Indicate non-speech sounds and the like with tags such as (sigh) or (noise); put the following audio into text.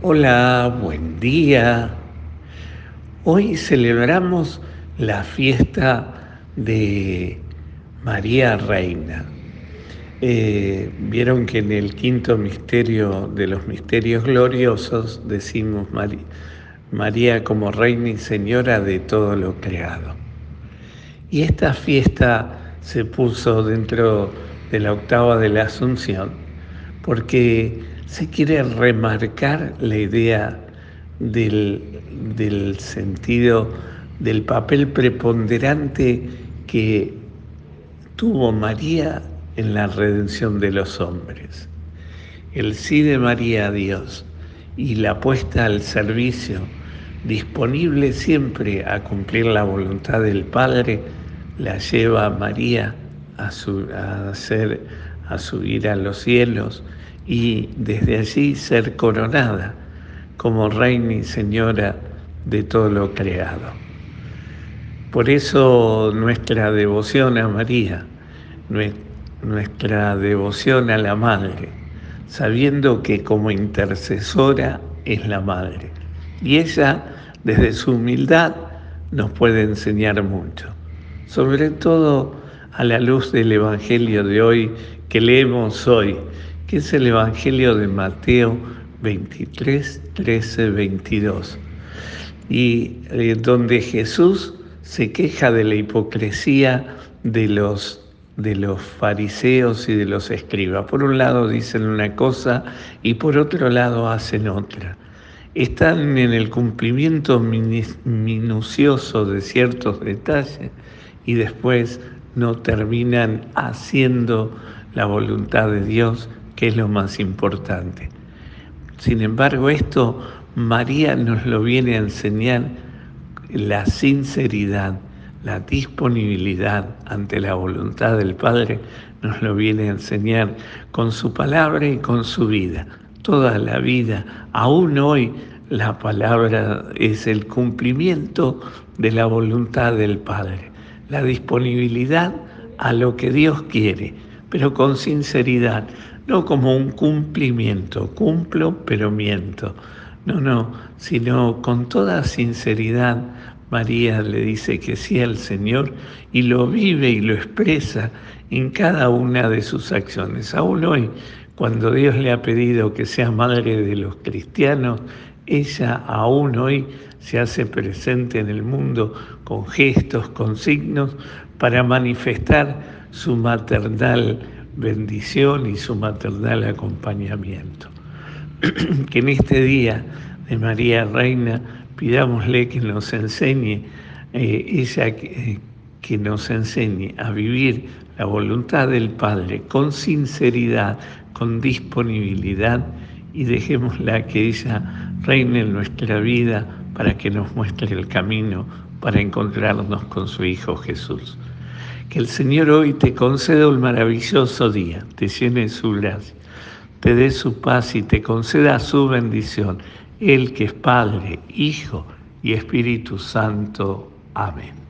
Hola, buen día. Hoy celebramos la fiesta de María Reina. Eh, vieron que en el quinto misterio de los misterios gloriosos decimos María, María como Reina y Señora de todo lo creado. Y esta fiesta se puso dentro de la octava de la Asunción porque se quiere remarcar la idea del, del sentido del papel preponderante que tuvo María en la redención de los hombres. El sí de María a Dios y la puesta al servicio, disponible siempre a cumplir la voluntad del Padre, la lleva a María a, a, hacer, a subir a los cielos y desde allí ser coronada como reina y señora de todo lo creado. Por eso nuestra devoción a María, nuestra devoción a la Madre, sabiendo que como intercesora es la Madre. Y ella, desde su humildad, nos puede enseñar mucho, sobre todo a la luz del Evangelio de hoy que leemos hoy, es el Evangelio de Mateo 23, 13, 22, y eh, donde Jesús se queja de la hipocresía de los, de los fariseos y de los escribas. Por un lado dicen una cosa y por otro lado hacen otra. Están en el cumplimiento minucioso de ciertos detalles y después no terminan haciendo la voluntad de Dios que es lo más importante. Sin embargo, esto María nos lo viene a enseñar la sinceridad, la disponibilidad ante la voluntad del Padre, nos lo viene a enseñar con su palabra y con su vida. Toda la vida, aún hoy, la palabra es el cumplimiento de la voluntad del Padre, la disponibilidad a lo que Dios quiere, pero con sinceridad, no como un cumplimiento, cumplo pero miento. No, no, sino con toda sinceridad María le dice que sí al Señor y lo vive y lo expresa en cada una de sus acciones. Aún hoy, cuando Dios le ha pedido que sea madre de los cristianos, ella aún hoy se hace presente en el mundo con gestos, con signos, para manifestar su maternal bendición y su maternal acompañamiento. (clears throat) que en este día de María Reina pidámosle que nos enseñe, eh, ella que, que nos enseñe a vivir la voluntad del Padre con sinceridad, con disponibilidad y dejémosla que ella reine en nuestra vida para que nos muestre el camino para encontrarnos con su Hijo Jesús. Que el Señor hoy te conceda un maravilloso día, te llene su gracia, te dé su paz y te conceda su bendición, Él que es Padre, Hijo y Espíritu Santo. Amén.